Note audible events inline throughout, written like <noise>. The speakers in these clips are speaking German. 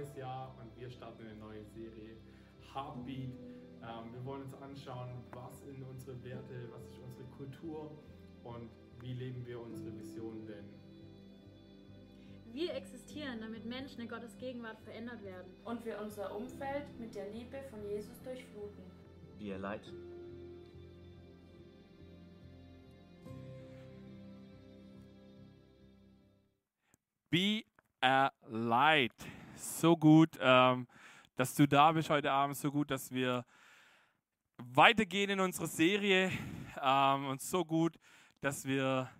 neues Jahr und wir starten eine neue Serie Heartbeat. Ähm, wir wollen uns anschauen, was sind unsere Werte, was ist unsere Kultur und wie leben wir unsere Vision denn. Wir existieren, damit Menschen in Gottes Gegenwart verändert werden. Und wir unser Umfeld mit der Liebe von Jesus durchfluten. Be a light. Be a light. So gut, ähm, dass du da bist heute Abend. So gut, dass wir weitergehen in unserer Serie. Ähm, und so gut, dass wir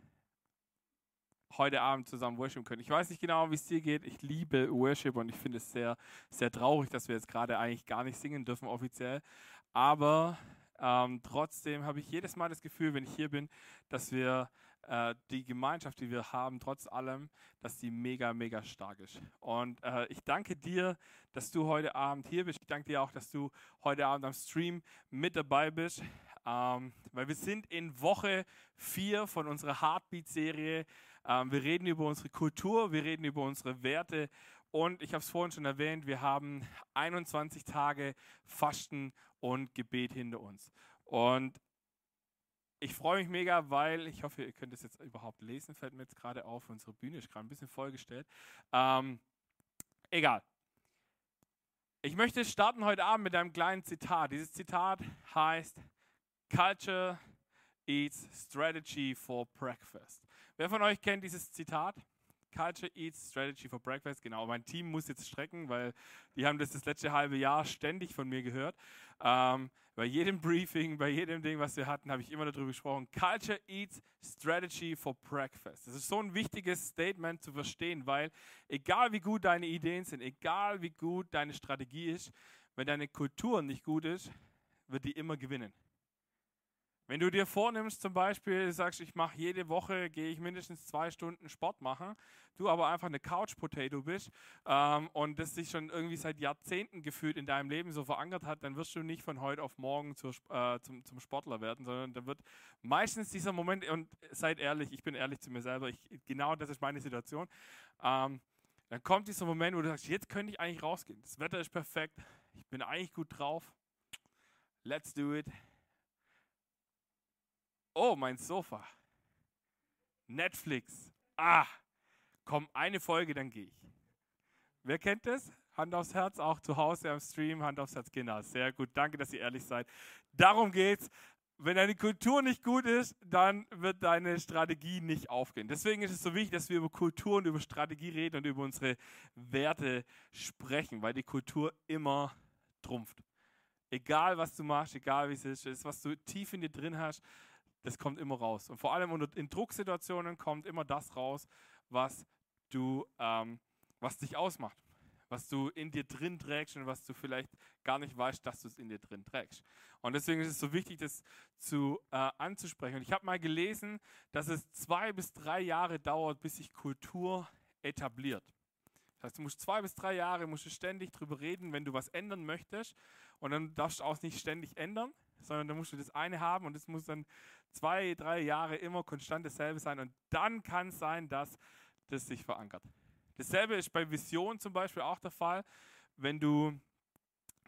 heute Abend zusammen worshipen können. Ich weiß nicht genau, wie es dir geht. Ich liebe Worship und ich finde es sehr, sehr traurig, dass wir jetzt gerade eigentlich gar nicht singen dürfen offiziell. Aber ähm, trotzdem habe ich jedes Mal das Gefühl, wenn ich hier bin, dass wir äh, die Gemeinschaft, die wir haben, trotz allem, dass die mega, mega stark ist. Und äh, ich danke dir, dass du heute Abend hier bist. Ich danke dir auch, dass du heute Abend am Stream mit dabei bist. Ähm, weil wir sind in Woche 4 von unserer Heartbeat-Serie. Ähm, wir reden über unsere Kultur, wir reden über unsere Werte und ich habe es vorhin schon erwähnt, wir haben 21 Tage Fasten und Gebet hinter uns. Und ich freue mich mega, weil ich hoffe, ihr könnt es jetzt überhaupt lesen, fällt mir jetzt gerade auf. Unsere Bühne ist gerade ein bisschen vollgestellt. Ähm, egal. Ich möchte starten heute Abend mit einem kleinen Zitat. Dieses Zitat heißt: Culture eats strategy for breakfast. Wer von euch kennt dieses Zitat? Culture Eats Strategy for Breakfast. Genau, mein Team muss jetzt strecken, weil die haben das das letzte halbe Jahr ständig von mir gehört. Ähm, bei jedem Briefing, bei jedem Ding, was wir hatten, habe ich immer darüber gesprochen. Culture Eats Strategy for Breakfast. Das ist so ein wichtiges Statement zu verstehen, weil egal wie gut deine Ideen sind, egal wie gut deine Strategie ist, wenn deine Kultur nicht gut ist, wird die immer gewinnen. Wenn du dir vornimmst, zum Beispiel sagst, ich mache jede Woche, gehe ich mindestens zwei Stunden Sport machen, du aber einfach eine Couch-Potato bist ähm, und das sich schon irgendwie seit Jahrzehnten gefühlt in deinem Leben so verankert hat, dann wirst du nicht von heute auf morgen zur, äh, zum, zum Sportler werden, sondern dann wird meistens dieser Moment, und seid ehrlich, ich bin ehrlich zu mir selber, ich, genau das ist meine Situation, ähm, dann kommt dieser Moment, wo du sagst, jetzt könnte ich eigentlich rausgehen, das Wetter ist perfekt, ich bin eigentlich gut drauf, let's do it Oh, mein Sofa. Netflix. Ah, komm, eine Folge, dann gehe ich. Wer kennt das? Hand aufs Herz, auch zu Hause am Stream, Hand aufs Herz, genau. Sehr gut, danke, dass ihr ehrlich seid. Darum geht's. Wenn deine Kultur nicht gut ist, dann wird deine Strategie nicht aufgehen. Deswegen ist es so wichtig, dass wir über Kultur und über Strategie reden und über unsere Werte sprechen, weil die Kultur immer trumpft. Egal, was du machst, egal wie es ist, was du tief in dir drin hast, das kommt immer raus. Und vor allem in Drucksituationen kommt immer das raus, was du, ähm, was dich ausmacht, was du in dir drin trägst und was du vielleicht gar nicht weißt, dass du es in dir drin trägst. Und deswegen ist es so wichtig, das zu, äh, anzusprechen. Und ich habe mal gelesen, dass es zwei bis drei Jahre dauert, bis sich Kultur etabliert. Das heißt, du musst zwei bis drei Jahre musst du ständig drüber reden, wenn du was ändern möchtest. Und dann darfst du auch nicht ständig ändern, sondern dann musst du das eine haben und es muss dann zwei, drei Jahre immer konstant dasselbe sein und dann kann es sein, dass das sich verankert. Dasselbe ist bei Vision zum Beispiel auch der Fall, wenn du,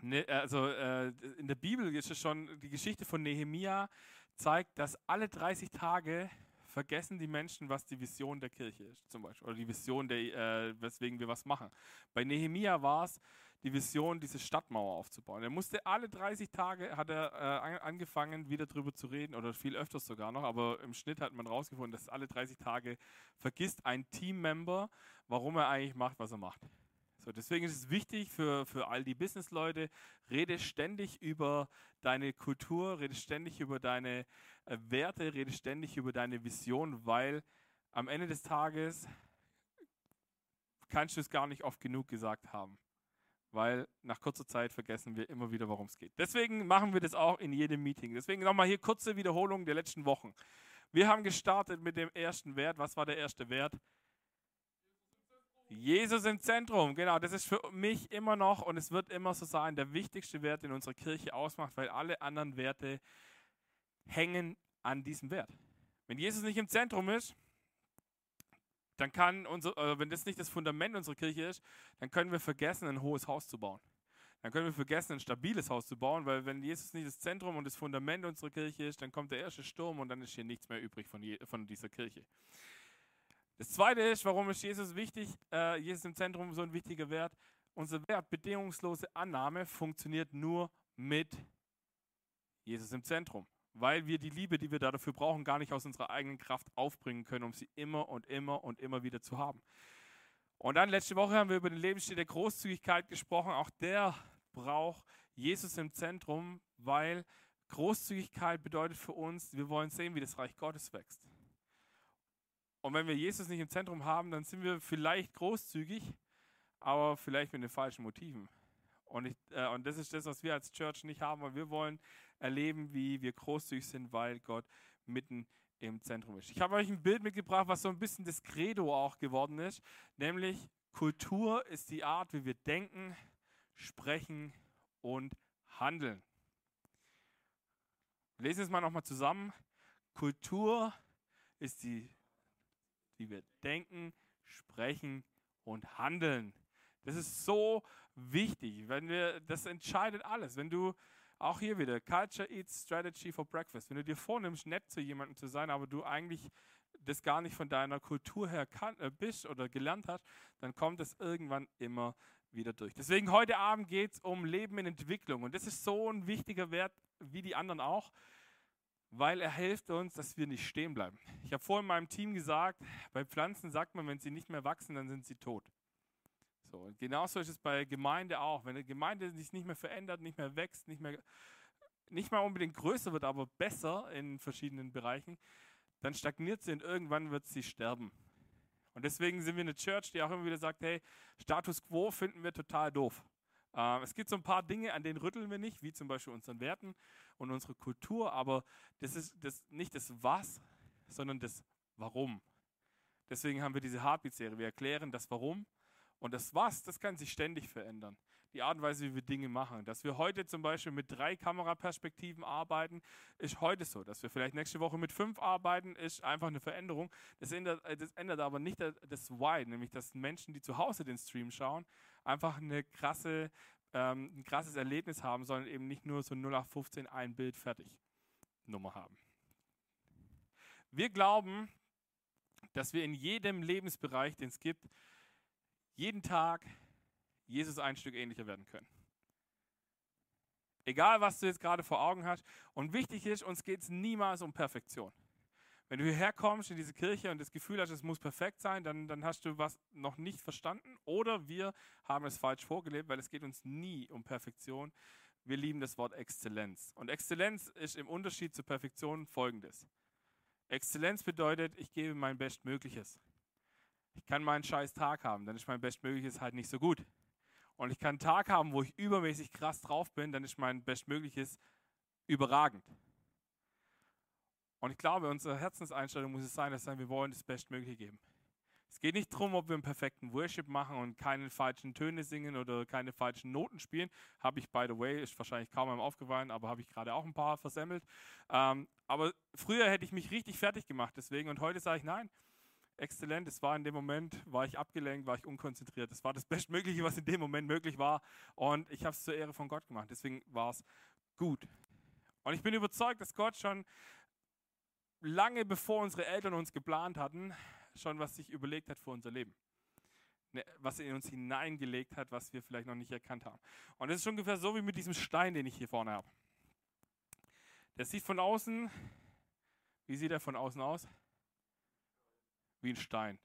ne, also äh, in der Bibel ist es schon, die Geschichte von Nehemia zeigt, dass alle 30 Tage vergessen die Menschen, was die Vision der Kirche ist, zum Beispiel, oder die Vision, der, äh, weswegen wir was machen. Bei Nehemia war es, die Vision, diese Stadtmauer aufzubauen. Er musste alle 30 Tage, hat er äh, angefangen, wieder darüber zu reden, oder viel öfters sogar noch, aber im Schnitt hat man rausgefunden, dass alle 30 Tage vergisst ein Teammember, warum er eigentlich macht, was er macht. So, deswegen ist es wichtig für, für all die Businessleute, rede ständig über deine Kultur, rede ständig über deine äh, Werte, rede ständig über deine Vision, weil am Ende des Tages kannst du es gar nicht oft genug gesagt haben weil nach kurzer Zeit vergessen wir immer wieder, worum es geht. Deswegen machen wir das auch in jedem Meeting. Deswegen nochmal hier kurze Wiederholung der letzten Wochen. Wir haben gestartet mit dem ersten Wert. Was war der erste Wert? Jesus im Zentrum, genau, das ist für mich immer noch und es wird immer so sein, der wichtigste Wert, den unsere Kirche ausmacht, weil alle anderen Werte hängen an diesem Wert. Wenn Jesus nicht im Zentrum ist, dann kann unser, äh, wenn das nicht das Fundament unserer Kirche ist, dann können wir vergessen, ein hohes Haus zu bauen. Dann können wir vergessen, ein stabiles Haus zu bauen, weil wenn Jesus nicht das Zentrum und das Fundament unserer Kirche ist, dann kommt der erste Sturm und dann ist hier nichts mehr übrig von, je, von dieser Kirche. Das Zweite ist, warum ist Jesus wichtig, äh, Jesus im Zentrum so ein wichtiger Wert? Unser Wert, bedingungslose Annahme, funktioniert nur mit Jesus im Zentrum weil wir die Liebe, die wir dafür brauchen, gar nicht aus unserer eigenen Kraft aufbringen können, um sie immer und immer und immer wieder zu haben. Und dann letzte Woche haben wir über den Lebensstil der Großzügigkeit gesprochen. Auch der braucht Jesus im Zentrum, weil Großzügigkeit bedeutet für uns, wir wollen sehen, wie das Reich Gottes wächst. Und wenn wir Jesus nicht im Zentrum haben, dann sind wir vielleicht großzügig, aber vielleicht mit den falschen Motiven. Und, ich, äh, und das ist das, was wir als Church nicht haben, weil wir wollen erleben, wie wir großzügig sind, weil Gott mitten im Zentrum ist. Ich habe euch ein Bild mitgebracht, was so ein bisschen das Credo auch geworden ist, nämlich Kultur ist die Art, wie wir denken, sprechen und handeln. Lesen wir es mal nochmal zusammen. Kultur ist die, wie wir denken, sprechen und handeln. Das ist so wichtig. Wenn wir, das entscheidet alles. Wenn du auch hier wieder, Culture Eats Strategy for Breakfast. Wenn du dir vornimmst, nett zu jemandem zu sein, aber du eigentlich das gar nicht von deiner Kultur her kann, äh, bist oder gelernt hast, dann kommt es irgendwann immer wieder durch. Deswegen heute Abend geht es um Leben in Entwicklung. Und das ist so ein wichtiger Wert wie die anderen auch, weil er hilft uns, dass wir nicht stehen bleiben. Ich habe vorhin meinem Team gesagt, bei Pflanzen sagt man, wenn sie nicht mehr wachsen, dann sind sie tot. So, und genauso ist es bei Gemeinde auch. Wenn eine Gemeinde sich nicht mehr verändert, nicht mehr wächst, nicht mehr nicht mal unbedingt größer wird, aber besser in verschiedenen Bereichen, dann stagniert sie und irgendwann wird sie sterben. Und deswegen sind wir eine Church, die auch immer wieder sagt, hey, Status quo finden wir total doof. Äh, es gibt so ein paar Dinge, an denen rütteln wir nicht, wie zum Beispiel unseren Werten und unsere Kultur, aber das ist das, nicht das Was, sondern das Warum. Deswegen haben wir diese Heartbeat-Serie. Wir erklären das Warum und das Was, das kann sich ständig verändern. Die Art und Weise, wie wir Dinge machen. Dass wir heute zum Beispiel mit drei Kameraperspektiven arbeiten, ist heute so. Dass wir vielleicht nächste Woche mit fünf arbeiten, ist einfach eine Veränderung. Das ändert, äh, das ändert aber nicht das Why, nämlich dass Menschen, die zu Hause den Stream schauen, einfach eine krasse, ähm, ein krasses Erlebnis haben, sondern eben nicht nur so 0815 ein Bild fertig Nummer haben. Wir glauben, dass wir in jedem Lebensbereich, den es gibt, jeden Tag Jesus ein Stück ähnlicher werden können. Egal, was du jetzt gerade vor Augen hast. Und wichtig ist, uns geht es niemals um Perfektion. Wenn du hierher kommst in diese Kirche und das Gefühl hast, es muss perfekt sein, dann, dann hast du was noch nicht verstanden oder wir haben es falsch vorgelebt, weil es geht uns nie um Perfektion. Wir lieben das Wort Exzellenz. Und Exzellenz ist im Unterschied zur Perfektion folgendes. Exzellenz bedeutet, ich gebe mein Bestmögliches. Ich kann meinen scheiß Tag haben, dann ist mein Bestmögliches halt nicht so gut. Und ich kann einen Tag haben, wo ich übermäßig krass drauf bin, dann ist mein Bestmögliches überragend. Und ich glaube, unsere Herzenseinstellung muss es sein, dass wir wollen das Bestmögliche geben. Es geht nicht darum, ob wir einen perfekten Worship machen und keine falschen Töne singen oder keine falschen Noten spielen. Habe ich, by the way, ist wahrscheinlich kaum einem aufgefallen, aber habe ich gerade auch ein paar versemmelt. Ähm, aber früher hätte ich mich richtig fertig gemacht deswegen und heute sage ich, nein, exzellent. Es war in dem Moment, war ich abgelenkt, war ich unkonzentriert. Das war das Bestmögliche, was in dem Moment möglich war. Und ich habe es zur Ehre von Gott gemacht. Deswegen war es gut. Und ich bin überzeugt, dass Gott schon lange bevor unsere Eltern uns geplant hatten, schon was sich überlegt hat für unser Leben. Ne, was in uns hineingelegt hat, was wir vielleicht noch nicht erkannt haben. Und das ist ungefähr so wie mit diesem Stein, den ich hier vorne habe. Der sieht von außen, wie sieht er von außen aus? Wie ein Stein.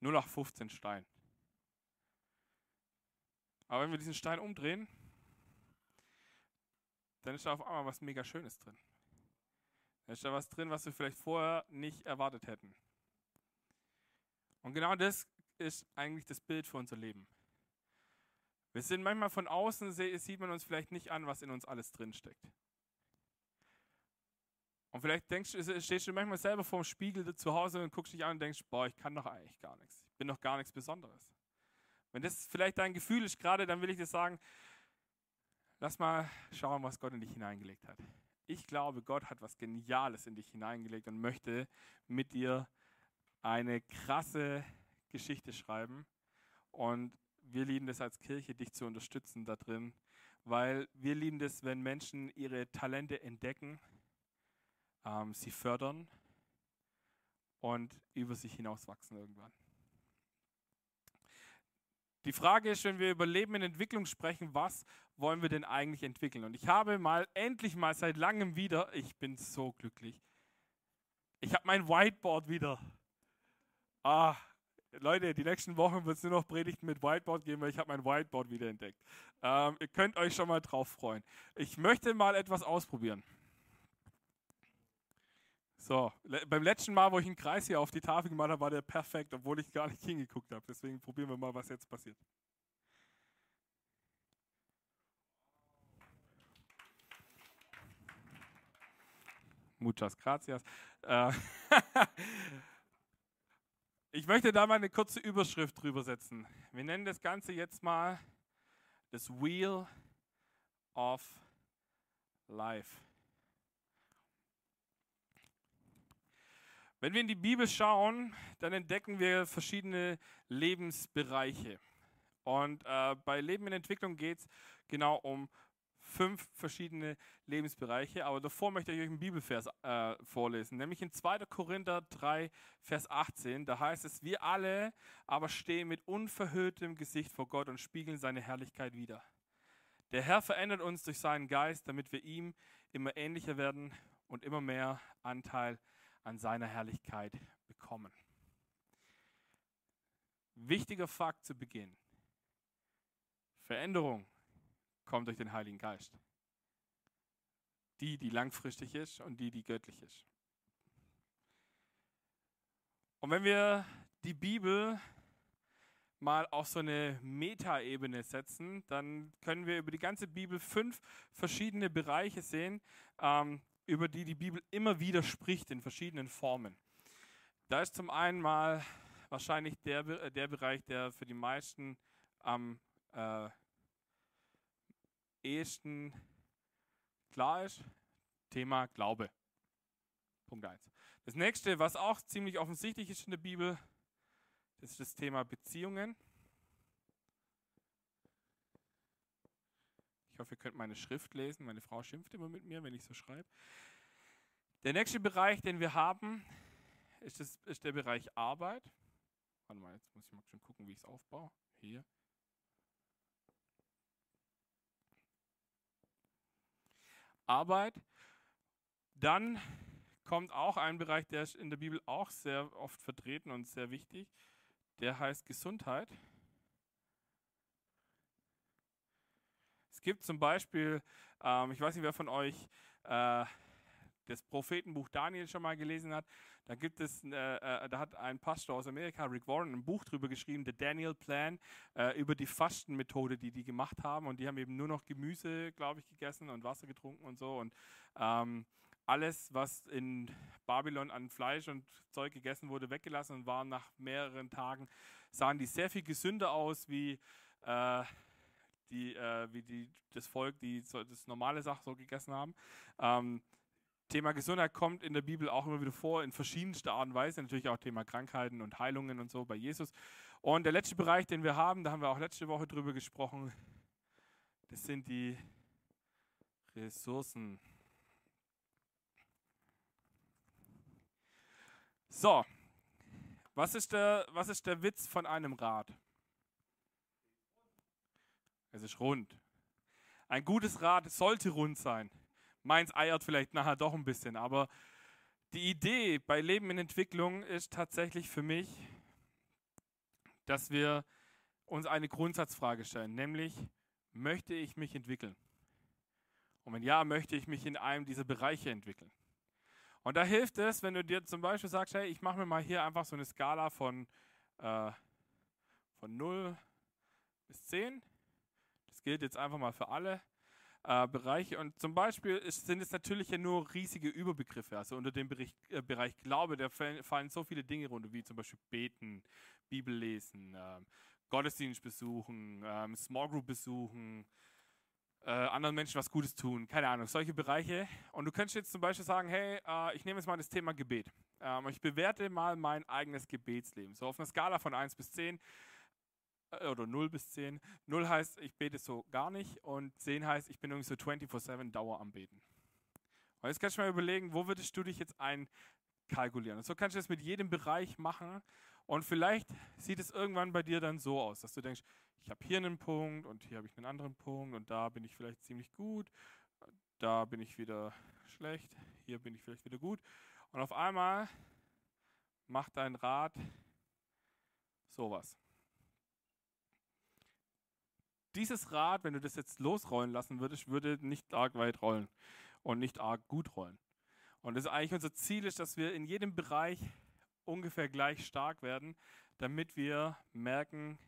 0 nach 15 Stein. Aber wenn wir diesen Stein umdrehen, dann ist da auf einmal was mega Schönes drin. Da ist da was drin, was wir vielleicht vorher nicht erwartet hätten. Und genau das ist eigentlich das Bild für unser Leben. Wir sind manchmal von außen, sieht man uns vielleicht nicht an, was in uns alles drinsteckt. Und vielleicht denkst, stehst du manchmal selber vor dem Spiegel zu Hause und guckst dich an und denkst, boah, ich kann doch eigentlich gar nichts. Ich bin doch gar nichts Besonderes. Wenn das vielleicht dein Gefühl ist gerade, dann will ich dir sagen, lass mal schauen, was Gott in dich hineingelegt hat. Ich glaube, Gott hat was Geniales in dich hineingelegt und möchte mit dir eine krasse Geschichte schreiben. Und wir lieben es als Kirche, dich zu unterstützen da drin, weil wir lieben es, wenn Menschen ihre Talente entdecken, ähm, sie fördern und über sich hinauswachsen irgendwann. Die Frage ist, wenn wir über Leben in Entwicklung sprechen, was wollen wir denn eigentlich entwickeln? Und ich habe mal endlich mal seit langem wieder, ich bin so glücklich, ich habe mein Whiteboard wieder. Ah, Leute, die nächsten Wochen wird es nur noch Predigten mit Whiteboard geben, weil ich habe mein Whiteboard wieder entdeckt. Ähm, ihr könnt euch schon mal drauf freuen. Ich möchte mal etwas ausprobieren. So, beim letzten Mal, wo ich einen Kreis hier auf die Tafel gemacht habe, war der perfekt, obwohl ich gar nicht hingeguckt habe. Deswegen probieren wir mal, was jetzt passiert. Muchas gracias. Äh, <laughs> ich möchte da mal eine kurze Überschrift drüber setzen. Wir nennen das Ganze jetzt mal das Wheel of Life. Wenn wir in die Bibel schauen, dann entdecken wir verschiedene Lebensbereiche. Und äh, bei Leben in Entwicklung geht es genau um fünf verschiedene Lebensbereiche. Aber davor möchte ich euch einen Bibelvers äh, vorlesen, nämlich in 2. Korinther 3, Vers 18. Da heißt es, wir alle aber stehen mit unverhülltem Gesicht vor Gott und spiegeln seine Herrlichkeit wider. Der Herr verändert uns durch seinen Geist, damit wir ihm immer ähnlicher werden und immer mehr Anteil haben an seiner Herrlichkeit bekommen. Wichtiger Fakt zu Beginn. Veränderung kommt durch den Heiligen Geist. Die, die langfristig ist und die, die göttlich ist. Und wenn wir die Bibel mal auf so eine Metaebene setzen, dann können wir über die ganze Bibel fünf verschiedene Bereiche sehen, ähm, über die die Bibel immer wieder spricht in verschiedenen Formen. Da ist zum einen mal wahrscheinlich der, äh, der Bereich, der für die meisten am äh, ehesten klar ist, Thema Glaube. Punkt 1. Das nächste, was auch ziemlich offensichtlich ist in der Bibel, ist das Thema Beziehungen. Hoffe, ihr könnt meine Schrift lesen. Meine Frau schimpft immer mit mir, wenn ich so schreibe. Der nächste Bereich, den wir haben, ist, das, ist der Bereich Arbeit. Warte mal, jetzt muss ich mal schon gucken, wie ich es aufbaue. Hier. Arbeit. Dann kommt auch ein Bereich, der ist in der Bibel auch sehr oft vertreten und sehr wichtig. Der heißt Gesundheit. Es gibt zum Beispiel, ähm, ich weiß nicht, wer von euch äh, das Prophetenbuch Daniel schon mal gelesen hat. Da gibt es, äh, äh, da hat ein Pastor aus Amerika, Rick Warren, ein Buch drüber geschrieben, The Daniel Plan, äh, über die Fastenmethode, die die gemacht haben. Und die haben eben nur noch Gemüse, glaube ich, gegessen und Wasser getrunken und so. Und ähm, alles, was in Babylon an Fleisch und Zeug gegessen wurde, weggelassen und waren nach mehreren Tagen, sahen die sehr viel gesünder aus wie äh, die, äh, wie die, das Volk, die so, das normale Sache so gegessen haben. Ähm, Thema Gesundheit kommt in der Bibel auch immer wieder vor, in verschiedenster Art und Weise. Natürlich auch Thema Krankheiten und Heilungen und so bei Jesus. Und der letzte Bereich, den wir haben, da haben wir auch letzte Woche drüber gesprochen, das sind die Ressourcen. So, was ist der, was ist der Witz von einem Rad? Es ist rund. Ein gutes Rad sollte rund sein. Meins eiert vielleicht nachher doch ein bisschen, aber die Idee bei Leben in Entwicklung ist tatsächlich für mich, dass wir uns eine Grundsatzfrage stellen, nämlich, möchte ich mich entwickeln? Und wenn ja, möchte ich mich in einem dieser Bereiche entwickeln? Und da hilft es, wenn du dir zum Beispiel sagst, hey, ich mache mir mal hier einfach so eine Skala von, äh, von 0 bis 10 das gilt jetzt einfach mal für alle äh, Bereiche. Und zum Beispiel ist, sind es natürlich ja nur riesige Überbegriffe. Also unter dem Bereich, äh, Bereich Glaube, da fallen so viele Dinge runter, wie zum Beispiel Beten, Bibel lesen, äh, Gottesdienst besuchen, ähm, Small Group besuchen, äh, anderen Menschen was Gutes tun, keine Ahnung, solche Bereiche. Und du könntest jetzt zum Beispiel sagen, hey, äh, ich nehme jetzt mal das Thema Gebet. Ähm, ich bewerte mal mein eigenes Gebetsleben. So auf einer Skala von 1 bis 10 äh, oder 0 bis 10. 0 heißt, ich bete so gar nicht und 10 heißt, ich bin irgendwie so 24-7 Dauer am Beten. Und jetzt kannst du mal überlegen, wo würdest du dich jetzt einkalkulieren? Und so kannst du das mit jedem Bereich machen und vielleicht sieht es irgendwann bei dir dann so aus, dass du denkst, ich habe hier einen Punkt und hier habe ich einen anderen Punkt und da bin ich vielleicht ziemlich gut, da bin ich wieder schlecht, hier bin ich vielleicht wieder gut. Und auf einmal macht dein Rad sowas. Dieses Rad, wenn du das jetzt losrollen lassen würdest, würde nicht arg weit rollen und nicht arg gut rollen. Und das ist eigentlich unser Ziel, ist, dass wir in jedem Bereich ungefähr gleich stark werden, damit wir merken,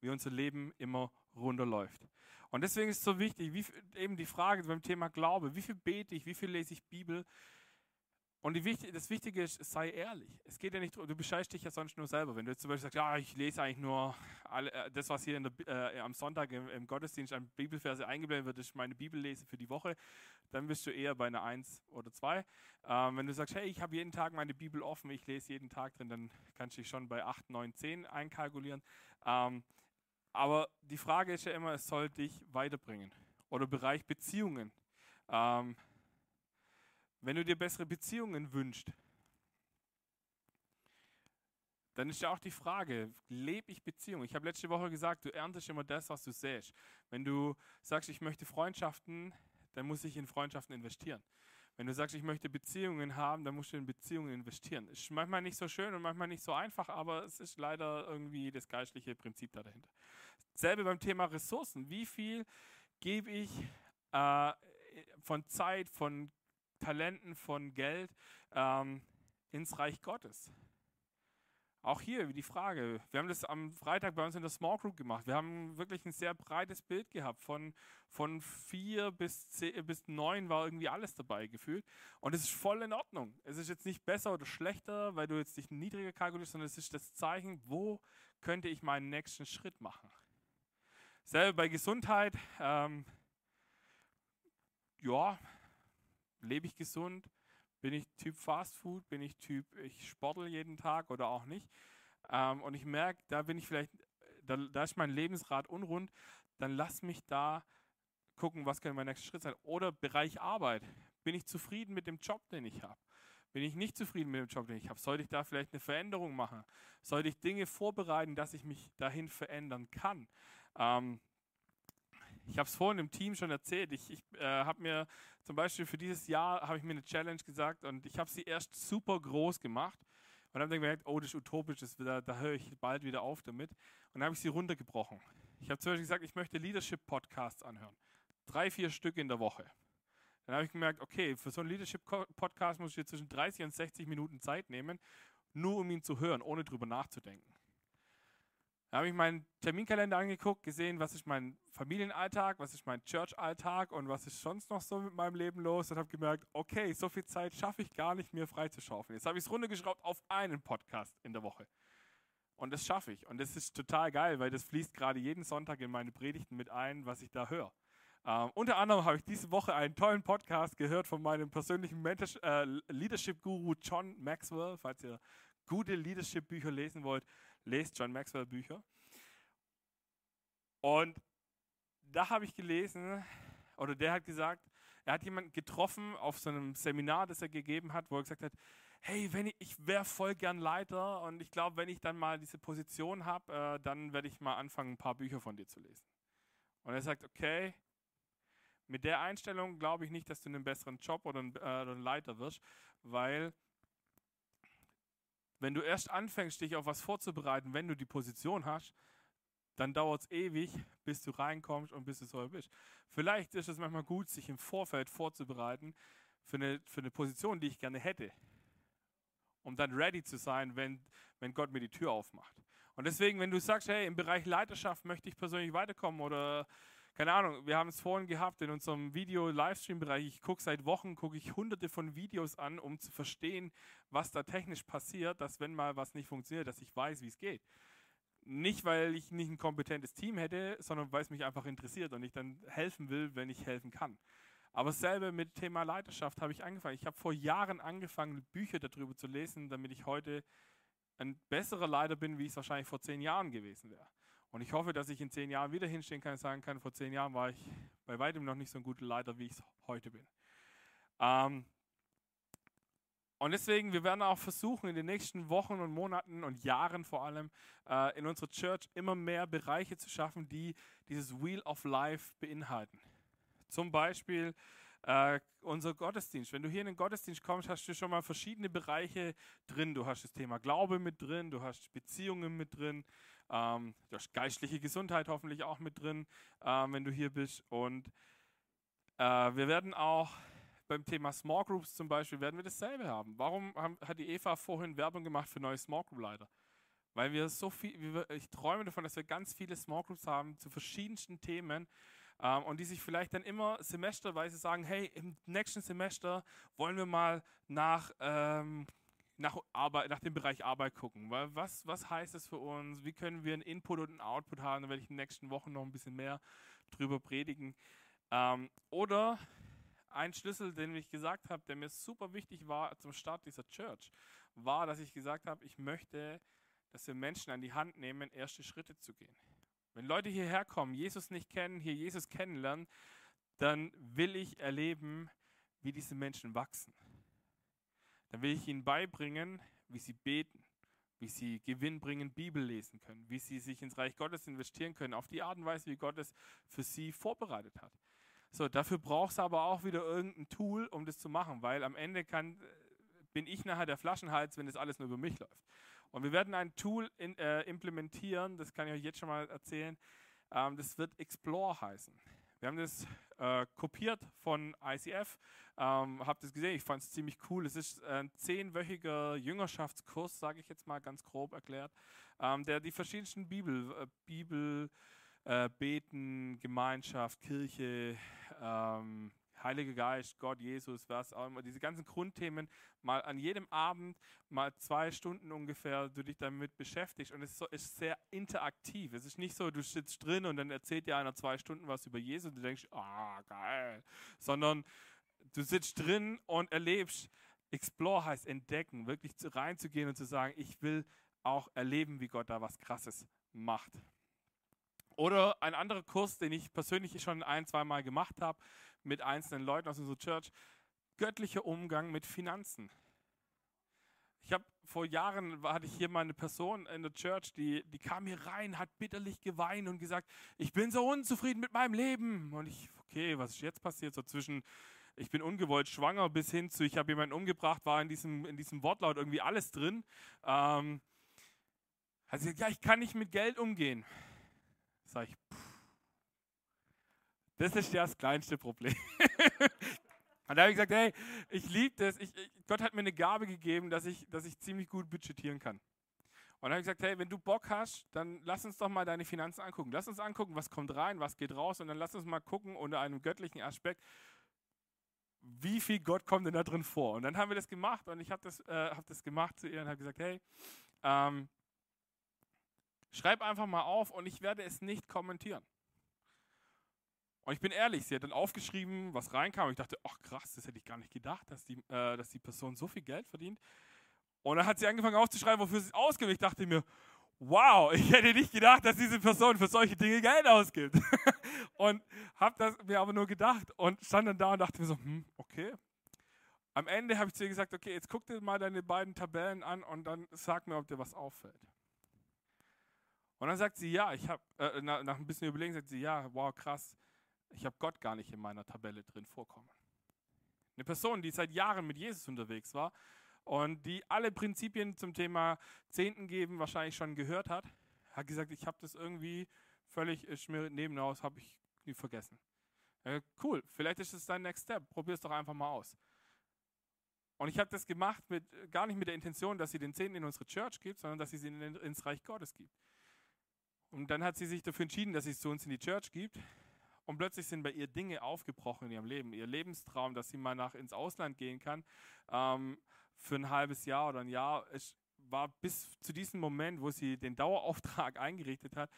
wie unser Leben immer runterläuft. Und deswegen ist es so wichtig, wie, eben die Frage beim Thema Glaube, wie viel bete ich, wie viel lese ich Bibel, und die, das Wichtige ist, sei ehrlich. Es geht ja nicht, du bescheißt dich ja sonst nur selber. Wenn du jetzt zum Beispiel sagst, ja, ich lese eigentlich nur alle, äh, das, was hier der, äh, am Sonntag im, im, Gottesdienst an Bibelverse eingeblendet wird, ist meine Bibellese für die Woche, dann bist du eher bei einer 1 oder 2. Ähm, wenn du sagst, hey, ich habe jeden Tag meine Bibel offen, ich lese jeden Tag drin, dann kannst du dich schon bei 8, 9, 10 einkalkulieren. Ähm, aber die Frage ist ja immer, es soll dich weiterbringen. Oder Bereich Beziehungen. Ähm, wenn du dir bessere Beziehungen wünschst, dann ist ja auch die Frage, lebe ich Beziehungen? Ich habe letzte Woche gesagt, du erntest immer das, was du säst. Wenn du sagst, ich möchte Freundschaften, dann muss ich in Freundschaften investieren. Wenn du sagst, ich möchte Beziehungen haben, dann musst du in Beziehungen investieren. Ist manchmal nicht so schön und manchmal nicht so einfach, aber es ist leider irgendwie das geistliche Prinzip da dahinter. Selbe beim Thema Ressourcen. Wie viel gebe ich äh, von Zeit, von Talenten, von Geld ähm, ins Reich Gottes. Auch hier die Frage, wir haben das am Freitag bei uns in der Small Group gemacht. Wir haben wirklich ein sehr breites Bild gehabt. Von, von vier bis, zehn, bis neun war irgendwie alles dabei gefühlt. Und es ist voll in Ordnung. Es ist jetzt nicht besser oder schlechter, weil du jetzt dich niedriger kalkulierst, sondern es ist das Zeichen, wo könnte ich meinen nächsten Schritt machen. Selber bei Gesundheit, ähm, ja, lebe ich gesund? Bin ich Typ Fast Food? Bin ich Typ, ich sportel jeden Tag oder auch nicht? Ähm, und ich merke, da bin ich vielleicht, da, da ist mein Lebensrat unrund, dann lass mich da gucken, was könnte mein nächster Schritt sein. Oder Bereich Arbeit. Bin ich zufrieden mit dem Job, den ich habe? Bin ich nicht zufrieden mit dem Job, den ich habe? Sollte ich da vielleicht eine Veränderung machen? Sollte ich Dinge vorbereiten, dass ich mich dahin verändern kann? Ähm, ich habe es vorhin im Team schon erzählt. Ich, ich äh, habe mir zum Beispiel für dieses Jahr habe ich mir eine Challenge gesagt und ich habe sie erst super groß gemacht und habe dann gemerkt, oh, das ist utopisch, das wieder, da höre ich bald wieder auf damit. Und dann habe ich sie runtergebrochen. Ich habe zum Beispiel gesagt, ich möchte Leadership-Podcasts anhören. Drei, vier Stück in der Woche. Dann habe ich gemerkt, okay, für so einen Leadership-Podcast muss ich zwischen 30 und 60 Minuten Zeit nehmen, nur um ihn zu hören, ohne drüber nachzudenken. Da habe ich meinen Terminkalender angeguckt, gesehen, was ist mein Familienalltag, was ist mein Church-Alltag und was ist sonst noch so mit meinem Leben los und habe gemerkt, okay, so viel Zeit schaffe ich gar nicht mehr freizuschaufeln. Jetzt habe ich es runtergeschraubt auf einen Podcast in der Woche. Und das schaffe ich. Und das ist total geil, weil das fließt gerade jeden Sonntag in meine Predigten mit ein, was ich da höre. Ähm, unter anderem habe ich diese Woche einen tollen Podcast gehört von meinem persönlichen äh, Leadership-Guru John Maxwell. Falls ihr gute Leadership-Bücher lesen wollt, lest John Maxwell Bücher. Und da habe ich gelesen, oder der hat gesagt, er hat jemanden getroffen auf so einem Seminar, das er gegeben hat, wo er gesagt hat, hey, wenn ich, ich wäre voll gern Leiter und ich glaube, wenn ich dann mal diese Position habe, äh, dann werde ich mal anfangen, ein paar Bücher von dir zu lesen. Und er sagt, okay, mit der Einstellung glaube ich nicht, dass du einen besseren Job oder einen, äh, einen Leiter wirst, weil wenn du erst anfängst, dich auf was vorzubereiten, wenn du die Position hast, dann dauert es ewig, bis du reinkommst und bis du so bist. Vielleicht ist es manchmal gut, sich im Vorfeld vorzubereiten für eine, für eine Position, die ich gerne hätte, um dann ready zu sein, wenn, wenn Gott mir die Tür aufmacht. Und deswegen, wenn du sagst, hey, im Bereich Leiterschaft möchte ich persönlich weiterkommen oder keine Ahnung, wir haben es vorhin gehabt in unserem Video-Livestream-Bereich. Ich gucke seit Wochen, gucke ich hunderte von Videos an, um zu verstehen, was da technisch passiert, dass wenn mal was nicht funktioniert, dass ich weiß, wie es geht. Nicht, weil ich nicht ein kompetentes Team hätte, sondern weil es mich einfach interessiert und ich dann helfen will, wenn ich helfen kann. Aber selber mit Thema Leiterschaft habe ich angefangen. Ich habe vor Jahren angefangen, Bücher darüber zu lesen, damit ich heute ein besserer Leiter bin, wie ich es wahrscheinlich vor zehn Jahren gewesen wäre. Und ich hoffe, dass ich in zehn Jahren wieder hinstehen kann und sagen kann, vor zehn Jahren war ich bei weitem noch nicht so ein guter Leiter, wie ich es heute bin. Ähm, und deswegen, wir werden auch versuchen, in den nächsten Wochen und Monaten und Jahren vor allem äh, in unserer Church immer mehr Bereiche zu schaffen, die dieses Wheel of Life beinhalten. Zum Beispiel äh, unser Gottesdienst. Wenn du hier in den Gottesdienst kommst, hast du schon mal verschiedene Bereiche drin. Du hast das Thema Glaube mit drin, du hast Beziehungen mit drin, ähm, du hast geistliche Gesundheit hoffentlich auch mit drin, ähm, wenn du hier bist. Und äh, wir werden auch beim Thema Small Groups zum Beispiel, werden wir dasselbe haben. Warum haben, hat die Eva vorhin Werbung gemacht für neue Small Group Leiter? Weil wir so viel, ich träume davon, dass wir ganz viele Small Groups haben zu verschiedensten Themen ähm, und die sich vielleicht dann immer semesterweise sagen, hey, im nächsten Semester wollen wir mal nach, ähm, nach, Arbeit, nach dem Bereich Arbeit gucken. Was, was heißt das für uns? Wie können wir einen Input und einen Output haben? Da werde ich in den nächsten Wochen noch ein bisschen mehr drüber predigen. Ähm, oder ein Schlüssel, den ich gesagt habe, der mir super wichtig war zum Start dieser Church, war, dass ich gesagt habe, ich möchte, dass wir Menschen an die Hand nehmen, erste Schritte zu gehen. Wenn Leute hierher kommen, Jesus nicht kennen, hier Jesus kennenlernen, dann will ich erleben, wie diese Menschen wachsen. Dann will ich ihnen beibringen, wie sie beten, wie sie gewinnbringend Bibel lesen können, wie sie sich ins Reich Gottes investieren können, auf die Art und Weise, wie Gott es für sie vorbereitet hat. So, dafür brauchst du aber auch wieder irgendein Tool, um das zu machen, weil am Ende kann, bin ich nachher der Flaschenhals, wenn das alles nur über mich läuft. Und wir werden ein Tool in, äh, implementieren, das kann ich euch jetzt schon mal erzählen. Ähm, das wird Explore heißen. Wir haben das äh, kopiert von ICF, ähm, habt es gesehen, ich fand es ziemlich cool. Es ist ein zehnwöchiger Jüngerschaftskurs, sage ich jetzt mal ganz grob erklärt, ähm, der die verschiedensten Bibel, äh, Bibel äh, Beten, Gemeinschaft, Kirche, ähm, Heiliger Geist, Gott, Jesus, was auch immer, diese ganzen Grundthemen mal an jedem Abend, mal zwei Stunden ungefähr, du dich damit beschäftigst. Und es ist, so, ist sehr interaktiv. Es ist nicht so, du sitzt drin und dann erzählt dir einer zwei Stunden was über Jesus und du denkst, ah, geil. Sondern du sitzt drin und erlebst, Explore heißt entdecken, wirklich reinzugehen und zu sagen, ich will auch erleben, wie Gott da was Krasses macht. Oder ein anderer Kurs, den ich persönlich schon ein, zwei Mal gemacht habe mit einzelnen Leuten aus unserer Church, göttlicher Umgang mit Finanzen. Ich habe vor Jahren hatte ich hier mal eine Person in der Church, die, die kam hier rein, hat bitterlich geweint und gesagt, ich bin so unzufrieden mit meinem Leben. Und ich, okay, was ist jetzt passiert? So zwischen, ich bin ungewollt schwanger bis hin zu, ich habe jemanden umgebracht, war in diesem, in diesem Wortlaut irgendwie alles drin. Ähm, also ja, ich kann nicht mit Geld umgehen. Sag ich, pff, das ist ja das kleinste Problem. <laughs> Und da habe ich gesagt, hey, ich liebe das. Ich, Gott hat mir eine Gabe gegeben, dass ich, dass ich ziemlich gut budgetieren kann. Und dann habe ich gesagt, hey, wenn du Bock hast, dann lass uns doch mal deine Finanzen angucken. Lass uns angucken, was kommt rein, was geht raus. Und dann lass uns mal gucken unter einem göttlichen Aspekt, wie viel Gott kommt denn da drin vor. Und dann haben wir das gemacht und ich habe das, äh, hab das gemacht zu ihr und habe gesagt, hey, ähm, schreib einfach mal auf und ich werde es nicht kommentieren. Und ich bin ehrlich, sie hat dann aufgeschrieben, was reinkam. Und ich dachte, ach krass, das hätte ich gar nicht gedacht, dass die, äh, dass die Person so viel Geld verdient. Und dann hat sie angefangen aufzuschreiben, wofür sie es ausgibt. Ich dachte mir, wow, <laughs> ich hätte nicht gedacht, dass diese Person für solche Dinge Geld ausgibt. <laughs> und habe das mir aber nur gedacht und stand dann da und dachte mir so, hm, okay. Am Ende habe ich zu ihr gesagt, okay, jetzt guck dir mal deine beiden Tabellen an und dann sag mir, ob dir was auffällt. Und dann sagt sie, ja, ich habe, äh, nach, nach ein bisschen Überlegen sagt sie, ja, wow, krass ich habe Gott gar nicht in meiner Tabelle drin vorkommen. Eine Person, die seit Jahren mit Jesus unterwegs war und die alle Prinzipien zum Thema Zehnten geben wahrscheinlich schon gehört hat, hat gesagt, ich habe das irgendwie völlig, ist mir nebenhaus, habe ich nie vergessen. Ja, cool, vielleicht ist es dein Next Step, probier es doch einfach mal aus. Und ich habe das gemacht mit, gar nicht mit der Intention, dass sie den Zehnten in unsere Church gibt, sondern dass sie sie in, ins Reich Gottes gibt. Und dann hat sie sich dafür entschieden, dass sie es zu uns in die Church gibt. Und plötzlich sind bei ihr Dinge aufgebrochen in ihrem Leben. Ihr Lebenstraum, dass sie mal nach ins Ausland gehen kann, ähm, für ein halbes Jahr oder ein Jahr, es war bis zu diesem Moment, wo sie den Dauerauftrag <laughs> eingerichtet hat,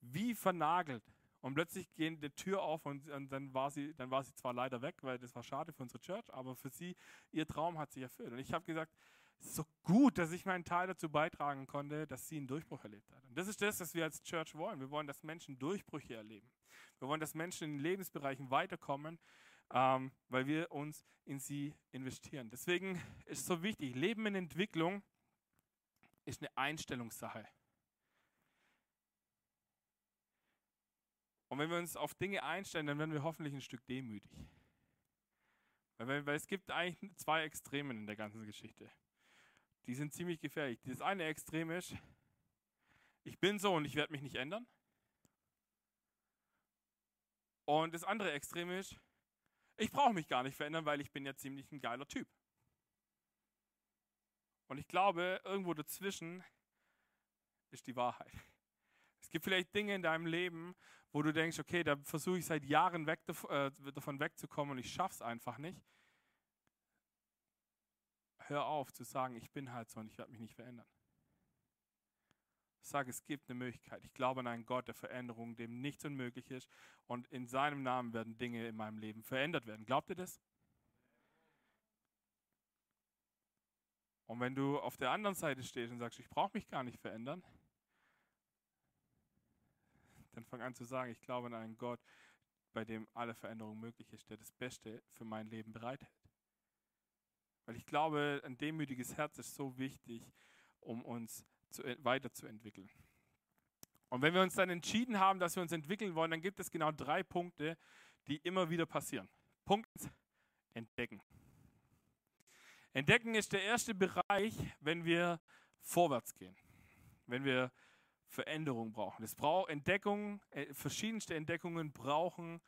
wie vernagelt. Und plötzlich geht die Tür auf und, und, dann, war sie, dann war sie zwar leider weg, weil das war schade für unsere Church, aber für sie, ihr Traum hat sich erfüllt. Und ich habe gesagt, so gut, dass ich meinen Teil dazu beitragen konnte, dass sie einen Durchbruch erlebt hat. Und das ist das, was wir als Church wollen. Wir wollen, dass Menschen Durchbrüche erleben. Wir wollen, dass Menschen in Lebensbereichen weiterkommen, ähm, weil wir uns in sie investieren. Deswegen ist es so wichtig, Leben in Entwicklung ist eine Einstellungssache. Und wenn wir uns auf Dinge einstellen, dann werden wir hoffentlich ein Stück demütig. Weil, weil es gibt eigentlich zwei Extremen in der ganzen Geschichte. Die sind ziemlich gefährlich. Das eine Extrem ist, ich bin so und ich werde mich nicht ändern. Und das andere Extrem ist, ich brauche mich gar nicht verändern, weil ich bin ja ziemlich ein geiler Typ. Und ich glaube, irgendwo dazwischen ist die Wahrheit. Es gibt vielleicht Dinge in deinem Leben, wo du denkst, okay, da versuche ich seit Jahren weg, äh, davon wegzukommen und ich schaffe es einfach nicht. Hör auf zu sagen, ich bin halt so und ich werde mich nicht verändern. Sag, es gibt eine Möglichkeit. Ich glaube an einen Gott der Veränderung, dem nichts unmöglich ist. Und in seinem Namen werden Dinge in meinem Leben verändert werden. Glaubt ihr das? Und wenn du auf der anderen Seite stehst und sagst, ich brauche mich gar nicht verändern, dann fang an zu sagen, ich glaube an einen Gott, bei dem alle Veränderung möglich ist, der das Beste für mein Leben bereithält. Weil ich glaube, ein demütiges Herz ist so wichtig, um uns zu, weiterzuentwickeln. Und wenn wir uns dann entschieden haben, dass wir uns entwickeln wollen, dann gibt es genau drei Punkte, die immer wieder passieren. Punkt entdecken. Entdecken ist der erste Bereich, wenn wir vorwärts gehen, wenn wir Veränderung brauchen. Es braucht Entdeckungen, äh, verschiedenste Entdeckungen brauchen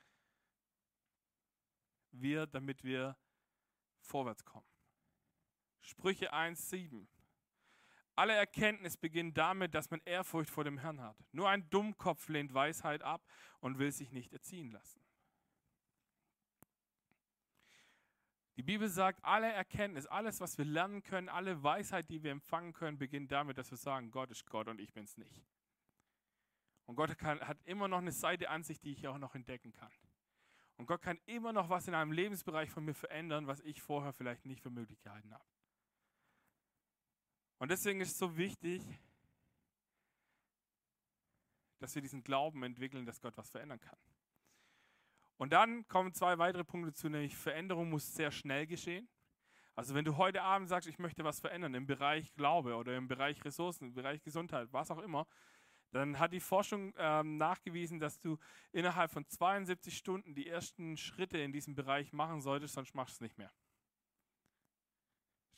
wir, damit wir vorwärts kommen. Sprüche 1,7. Alle Erkenntnis beginnt damit, dass man Ehrfurcht vor dem Herrn hat. Nur ein Dummkopf lehnt Weisheit ab und will sich nicht erziehen lassen. Die Bibel sagt, alle Erkenntnis, alles, was wir lernen können, alle Weisheit, die wir empfangen können, beginnt damit, dass wir sagen, Gott ist Gott und ich bin es nicht. Und Gott kann, hat immer noch eine Seite an sich, die ich auch noch entdecken kann. Und Gott kann immer noch was in einem Lebensbereich von mir verändern, was ich vorher vielleicht nicht für möglich gehalten habe. Und deswegen ist es so wichtig, dass wir diesen Glauben entwickeln, dass Gott was verändern kann. Und dann kommen zwei weitere Punkte zu, nämlich Veränderung muss sehr schnell geschehen. Also wenn du heute Abend sagst, ich möchte was verändern im Bereich Glaube oder im Bereich Ressourcen, im Bereich Gesundheit, was auch immer, dann hat die Forschung ähm, nachgewiesen, dass du innerhalb von 72 Stunden die ersten Schritte in diesem Bereich machen solltest, sonst machst du es nicht mehr.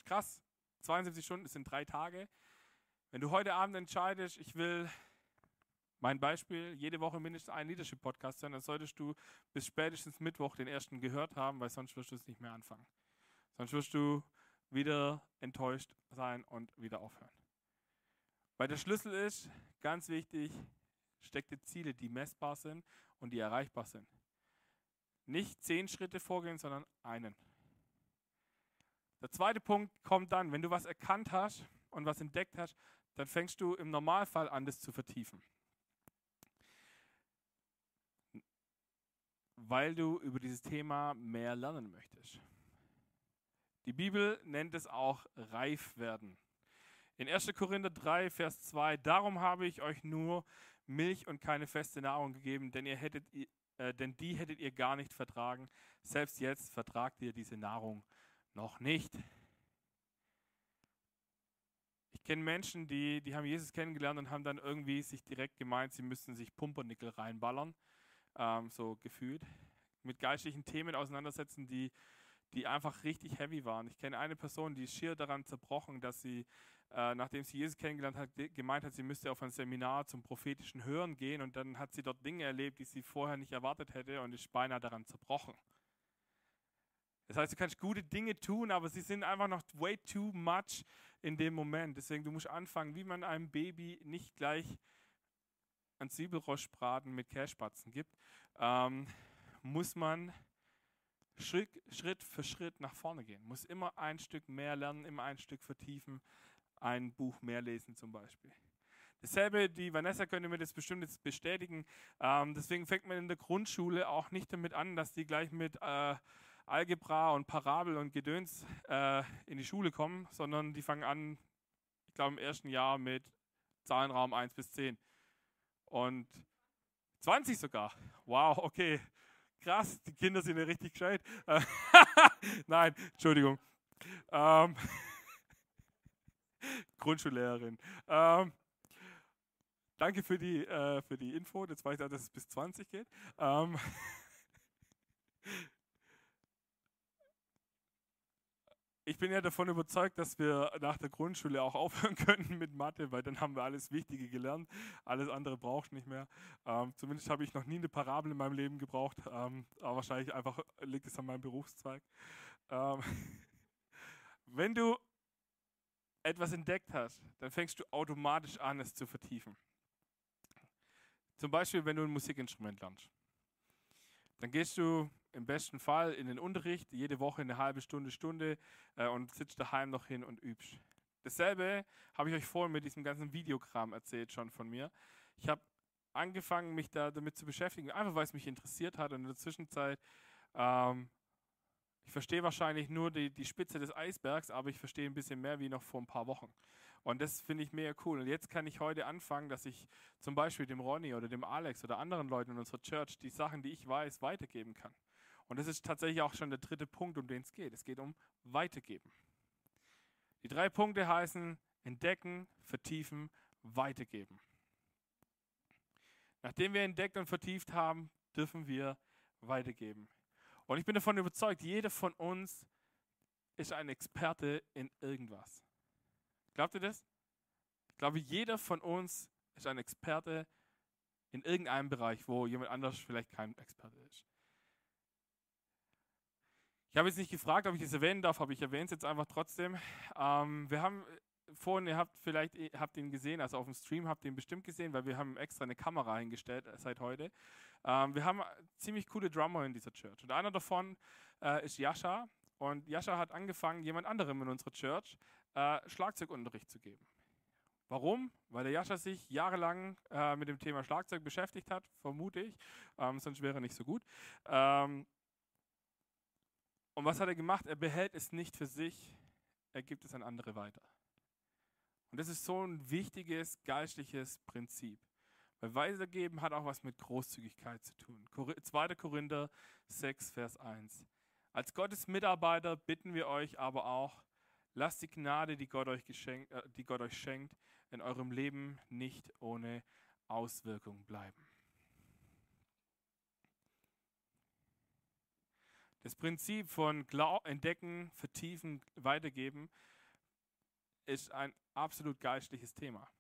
Krass. 72 Stunden das sind drei Tage. Wenn du heute Abend entscheidest, ich will mein Beispiel, jede Woche mindestens einen Leadership-Podcast hören, dann solltest du bis spätestens Mittwoch den ersten gehört haben, weil sonst wirst du es nicht mehr anfangen. Sonst wirst du wieder enttäuscht sein und wieder aufhören. Weil der Schlüssel ist, ganz wichtig, steckte Ziele, die messbar sind und die erreichbar sind. Nicht zehn Schritte vorgehen, sondern einen. Der zweite Punkt kommt dann, wenn du was erkannt hast und was entdeckt hast, dann fängst du im Normalfall an, das zu vertiefen. Weil du über dieses Thema mehr lernen möchtest. Die Bibel nennt es auch reif werden. In 1. Korinther 3, Vers 2, darum habe ich euch nur Milch und keine feste Nahrung gegeben, denn, ihr hättet, äh, denn die hättet ihr gar nicht vertragen. Selbst jetzt vertragt ihr diese Nahrung noch nicht. Ich kenne Menschen, die, die haben Jesus kennengelernt und haben dann irgendwie sich direkt gemeint, sie müssten sich Pumpernickel reinballern, ähm, so gefühlt, mit geistlichen Themen auseinandersetzen, die, die einfach richtig heavy waren. Ich kenne eine Person, die ist schier daran zerbrochen, dass sie, äh, nachdem sie Jesus kennengelernt hat, gemeint hat, sie müsste auf ein Seminar zum prophetischen Hören gehen und dann hat sie dort Dinge erlebt, die sie vorher nicht erwartet hätte und ist beinahe daran zerbrochen. Das heißt, du kannst gute Dinge tun, aber sie sind einfach noch way too much in dem Moment. Deswegen, du musst anfangen, wie man einem Baby nicht gleich ein Zwiebelroschbraten mit Kässpatzen gibt, ähm, muss man Schritt, Schritt für Schritt nach vorne gehen. Muss immer ein Stück mehr lernen, immer ein Stück vertiefen, ein Buch mehr lesen zum Beispiel. Dasselbe, die Vanessa könnte mir das bestimmt jetzt bestätigen. Ähm, deswegen fängt man in der Grundschule auch nicht damit an, dass die gleich mit äh, Algebra und Parabel und Gedöns äh, in die Schule kommen, sondern die fangen an, ich glaube, im ersten Jahr mit Zahlenraum 1 bis 10. Und 20 sogar. Wow, okay. Krass, die Kinder sind ja richtig gescheit. <laughs> Nein, Entschuldigung. Ähm, <laughs> Grundschullehrerin. Ähm, danke für die, äh, für die Info. Jetzt weiß ich dass es bis 20 geht. Ähm, <laughs> ich bin ja davon überzeugt, dass wir nach der Grundschule auch <laughs> aufhören könnten mit Mathe, weil dann haben wir alles Wichtige gelernt. Alles andere braucht nicht mehr. Ähm, zumindest habe ich noch nie eine Parabel in meinem Leben gebraucht, ähm, aber wahrscheinlich einfach liegt es an meinem Berufszweig. Ähm, <laughs> wenn du etwas entdeckt hast, dann fängst du automatisch an, es zu vertiefen. Zum Beispiel, wenn du ein Musikinstrument lernst. Dann gehst du im besten Fall in den Unterricht, jede Woche eine halbe Stunde, Stunde äh, und sitzt daheim noch hin und übst. Dasselbe habe ich euch vorhin mit diesem ganzen Videokram erzählt schon von mir. Ich habe angefangen, mich da damit zu beschäftigen, einfach weil es mich interessiert hat und in der Zwischenzeit ähm, ich verstehe wahrscheinlich nur die, die Spitze des Eisbergs, aber ich verstehe ein bisschen mehr wie noch vor ein paar Wochen. Und das finde ich mega cool. Und jetzt kann ich heute anfangen, dass ich zum Beispiel dem Ronny oder dem Alex oder anderen Leuten in unserer Church die Sachen, die ich weiß, weitergeben kann. Und das ist tatsächlich auch schon der dritte Punkt, um den es geht. Es geht um Weitergeben. Die drei Punkte heißen entdecken, vertiefen, weitergeben. Nachdem wir entdeckt und vertieft haben, dürfen wir weitergeben. Und ich bin davon überzeugt, jeder von uns ist ein Experte in irgendwas. Glaubt ihr das? Ich glaube, jeder von uns ist ein Experte in irgendeinem Bereich, wo jemand anders vielleicht kein Experte ist. Ich habe jetzt nicht gefragt, ob ich das erwähnen darf, aber ich erwähne es jetzt einfach trotzdem. Ähm, wir haben vorhin, ihr habt vielleicht habt ihn gesehen, also auf dem Stream habt ihr ihn bestimmt gesehen, weil wir haben extra eine Kamera hingestellt äh, seit heute. Ähm, wir haben ziemlich coole Drummer in dieser Church. Und einer davon äh, ist Jascha. Und Jascha hat angefangen, jemand anderem in unserer Church äh, Schlagzeugunterricht zu geben. Warum? Weil der Jascha sich jahrelang äh, mit dem Thema Schlagzeug beschäftigt hat, vermute ich. Ähm, sonst wäre er nicht so gut. Ähm, und was hat er gemacht? Er behält es nicht für sich, er gibt es an andere weiter. Und das ist so ein wichtiges geistliches Prinzip. Weil Weitergeben hat auch was mit Großzügigkeit zu tun. 2. Korinther 6, Vers 1. Als Gottes Mitarbeiter bitten wir euch aber auch, lasst die Gnade, die Gott euch, geschenkt, äh, die Gott euch schenkt, in eurem Leben nicht ohne Auswirkung bleiben. Das Prinzip von Glau Entdecken, Vertiefen, Weitergeben ist ein absolut geistliches Thema.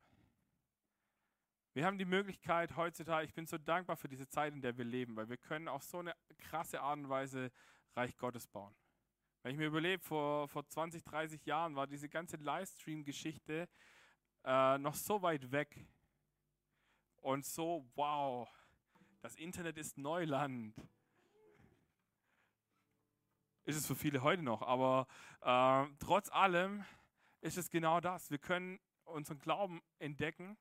Wir haben die Möglichkeit heutzutage, ich bin so dankbar für diese Zeit, in der wir leben, weil wir können auf so eine krasse Art und Weise Reich Gottes bauen. Wenn ich mir überlege, vor, vor 20, 30 Jahren war diese ganze Livestream-Geschichte äh, noch so weit weg und so, wow, das Internet ist Neuland. Ist es für viele heute noch, aber äh, trotz allem ist es genau das. Wir können unseren Glauben entdecken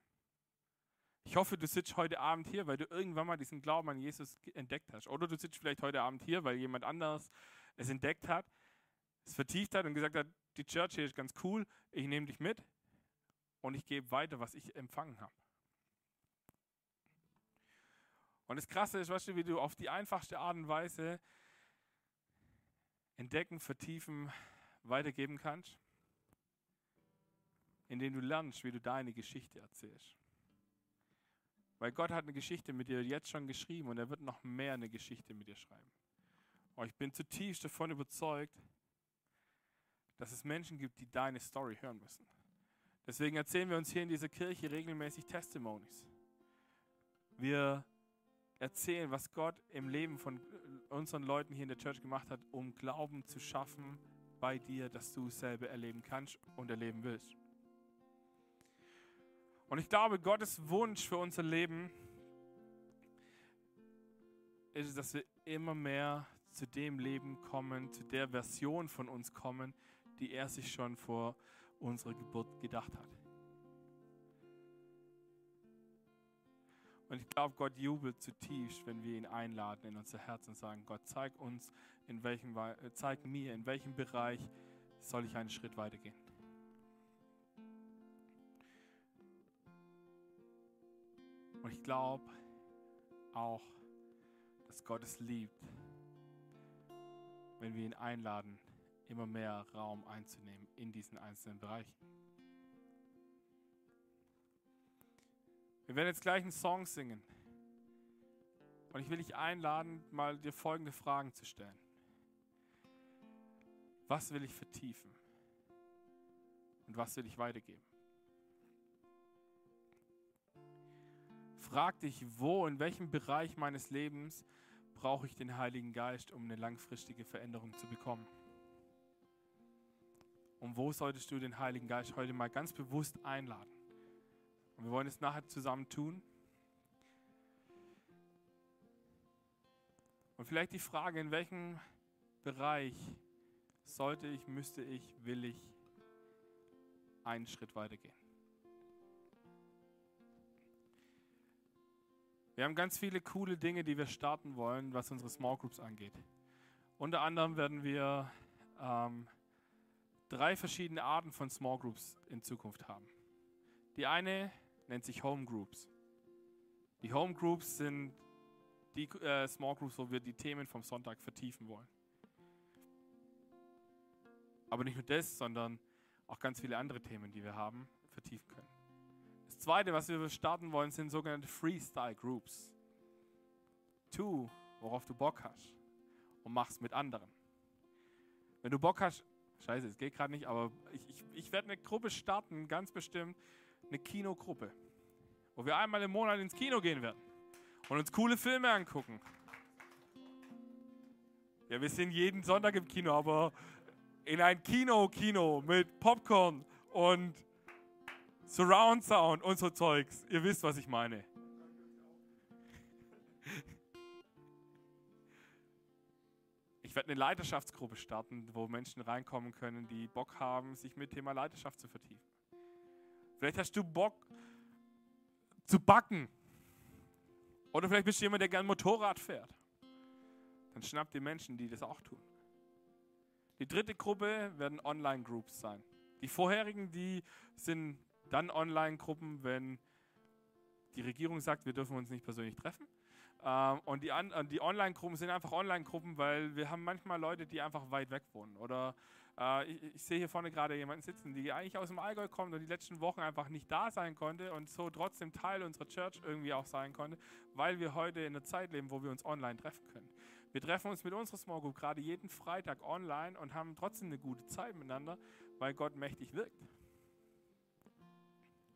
ich hoffe, du sitzt heute Abend hier, weil du irgendwann mal diesen Glauben an Jesus entdeckt hast. Oder du sitzt vielleicht heute Abend hier, weil jemand anders es entdeckt hat, es vertieft hat und gesagt hat, die Church hier ist ganz cool, ich nehme dich mit und ich gebe weiter, was ich empfangen habe. Und das Krasse ist, weißt du, wie du auf die einfachste Art und Weise entdecken, vertiefen, weitergeben kannst, indem du lernst, wie du deine Geschichte erzählst. Weil Gott hat eine Geschichte mit dir jetzt schon geschrieben und er wird noch mehr eine Geschichte mit dir schreiben. Und ich bin zutiefst davon überzeugt, dass es Menschen gibt, die deine Story hören müssen. Deswegen erzählen wir uns hier in dieser Kirche regelmäßig Testimonies. Wir erzählen, was Gott im Leben von unseren Leuten hier in der Church gemacht hat, um Glauben zu schaffen bei dir, dass du selber erleben kannst und erleben willst. Und ich glaube, Gottes Wunsch für unser Leben ist, dass wir immer mehr zu dem Leben kommen, zu der Version von uns kommen, die er sich schon vor unserer Geburt gedacht hat. Und ich glaube, Gott jubelt zutiefst, wenn wir ihn einladen in unser Herz und sagen, Gott, zeig uns, in welchem, äh, zeig mir, in welchem Bereich soll ich einen Schritt weitergehen. Und ich glaube auch, dass Gott es liebt, wenn wir ihn einladen, immer mehr Raum einzunehmen in diesen einzelnen Bereichen. Wir werden jetzt gleich einen Song singen. Und ich will dich einladen, mal dir folgende Fragen zu stellen. Was will ich vertiefen? Und was will ich weitergeben? Frag dich, wo, in welchem Bereich meines Lebens brauche ich den Heiligen Geist, um eine langfristige Veränderung zu bekommen? Und wo solltest du den Heiligen Geist heute mal ganz bewusst einladen? Und wir wollen es nachher zusammen tun. Und vielleicht die Frage, in welchem Bereich sollte ich, müsste ich, will ich einen Schritt weitergehen? Wir haben ganz viele coole Dinge, die wir starten wollen, was unsere Small Groups angeht. Unter anderem werden wir ähm, drei verschiedene Arten von Small Groups in Zukunft haben. Die eine nennt sich Home Groups. Die Home Groups sind die äh, Small Groups, wo wir die Themen vom Sonntag vertiefen wollen. Aber nicht nur das, sondern auch ganz viele andere Themen, die wir haben, vertiefen können. Das zweite, was wir starten wollen, sind sogenannte Freestyle Groups. Tu, worauf du Bock hast und mach's mit anderen. Wenn du Bock hast, scheiße, es geht gerade nicht, aber ich, ich, ich werde eine Gruppe starten, ganz bestimmt, eine Kinogruppe, wo wir einmal im Monat ins Kino gehen werden und uns coole Filme angucken. Ja, wir sind jeden Sonntag im Kino, aber in ein Kino-Kino mit Popcorn und Surround Sound und so Zeugs. Ihr wisst, was ich meine. Werde eine Leiterschaftsgruppe starten, wo Menschen reinkommen können, die Bock haben, sich mit Thema Leiterschaft zu vertiefen. Vielleicht hast du Bock zu backen. Oder vielleicht bist du jemand, der gern Motorrad fährt. Dann schnapp die Menschen, die das auch tun. Die dritte Gruppe werden Online-Groups sein. Die vorherigen, die sind dann Online-Gruppen, wenn die Regierung sagt, wir dürfen uns nicht persönlich treffen. Ähm, und die, die Online-Gruppen sind einfach Online-Gruppen, weil wir haben manchmal Leute, die einfach weit weg wohnen. Oder äh, ich, ich, sehe hier vorne gerade jemanden sitzen, die eigentlich aus dem Allgäu kommt und die letzten Wochen einfach nicht da sein konnte und so trotzdem Teil unserer Church irgendwie auch sein konnte, weil wir heute in einer Zeit leben, wo wir uns online treffen können. Wir treffen uns mit unserer Small Group gerade jeden Freitag online und haben trotzdem eine gute Zeit miteinander, weil Gott mächtig wirkt.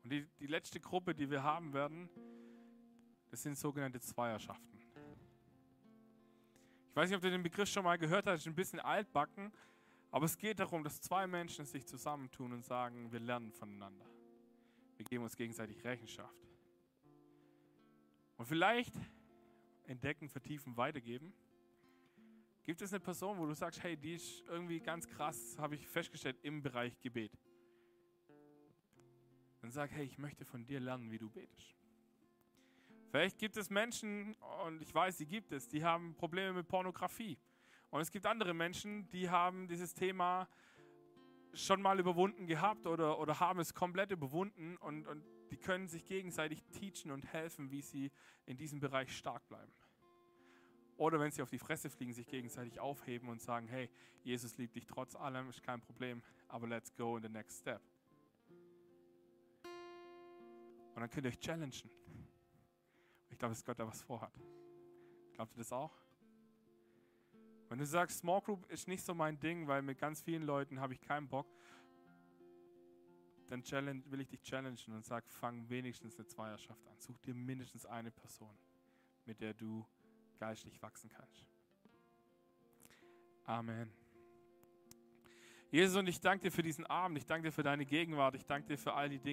Und die, die letzte Gruppe, die wir haben werden, das sind sogenannte Zweierschaften. Ich weiß nicht, ob du den Begriff schon mal gehört hast, ist ein bisschen altbacken, aber es geht darum, dass zwei Menschen sich zusammentun und sagen, wir lernen voneinander. Wir geben uns gegenseitig Rechenschaft. Und vielleicht entdecken, vertiefen, weitergeben. Gibt es eine Person, wo du sagst, hey, die ist irgendwie ganz krass, habe ich festgestellt, im Bereich Gebet? Dann sag, hey, ich möchte von dir lernen, wie du betest. Vielleicht gibt es Menschen, und ich weiß, die gibt es, die haben Probleme mit Pornografie. Und es gibt andere Menschen, die haben dieses Thema schon mal überwunden gehabt oder, oder haben es komplett überwunden und, und die können sich gegenseitig teachen und helfen, wie sie in diesem Bereich stark bleiben. Oder wenn sie auf die Fresse fliegen, sich gegenseitig aufheben und sagen, hey, Jesus liebt dich trotz allem, ist kein Problem, aber let's go in the next step. Und dann könnt ihr euch challengen. Ich glaube, dass Gott da was vorhat. Glaubt ihr das auch? Wenn du sagst, Small Group ist nicht so mein Ding, weil mit ganz vielen Leuten habe ich keinen Bock, dann will ich dich challengen und sag, fang wenigstens eine Zweierschaft an. Such dir mindestens eine Person, mit der du geistlich wachsen kannst. Amen. Jesus, und ich danke dir für diesen Abend. Ich danke dir für deine Gegenwart. Ich danke dir für all die Dinge.